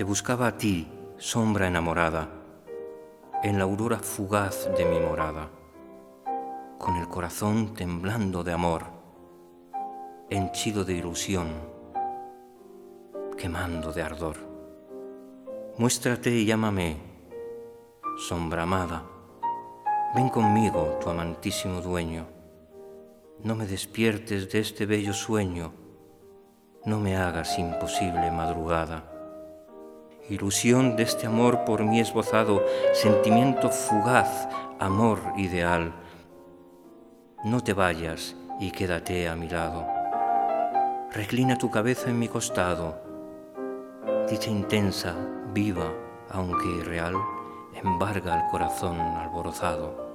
Te buscaba a ti, sombra enamorada, en la aurora fugaz de mi morada, con el corazón temblando de amor, henchido de ilusión, quemando de ardor. Muéstrate y llámame, sombra amada, ven conmigo, tu amantísimo dueño, no me despiertes de este bello sueño, no me hagas imposible madrugada. Ilusión de este amor por mí esbozado, sentimiento fugaz, amor ideal. No te vayas y quédate a mi lado. Reclina tu cabeza en mi costado. Dicha intensa, viva, aunque irreal, embarga el corazón alborozado.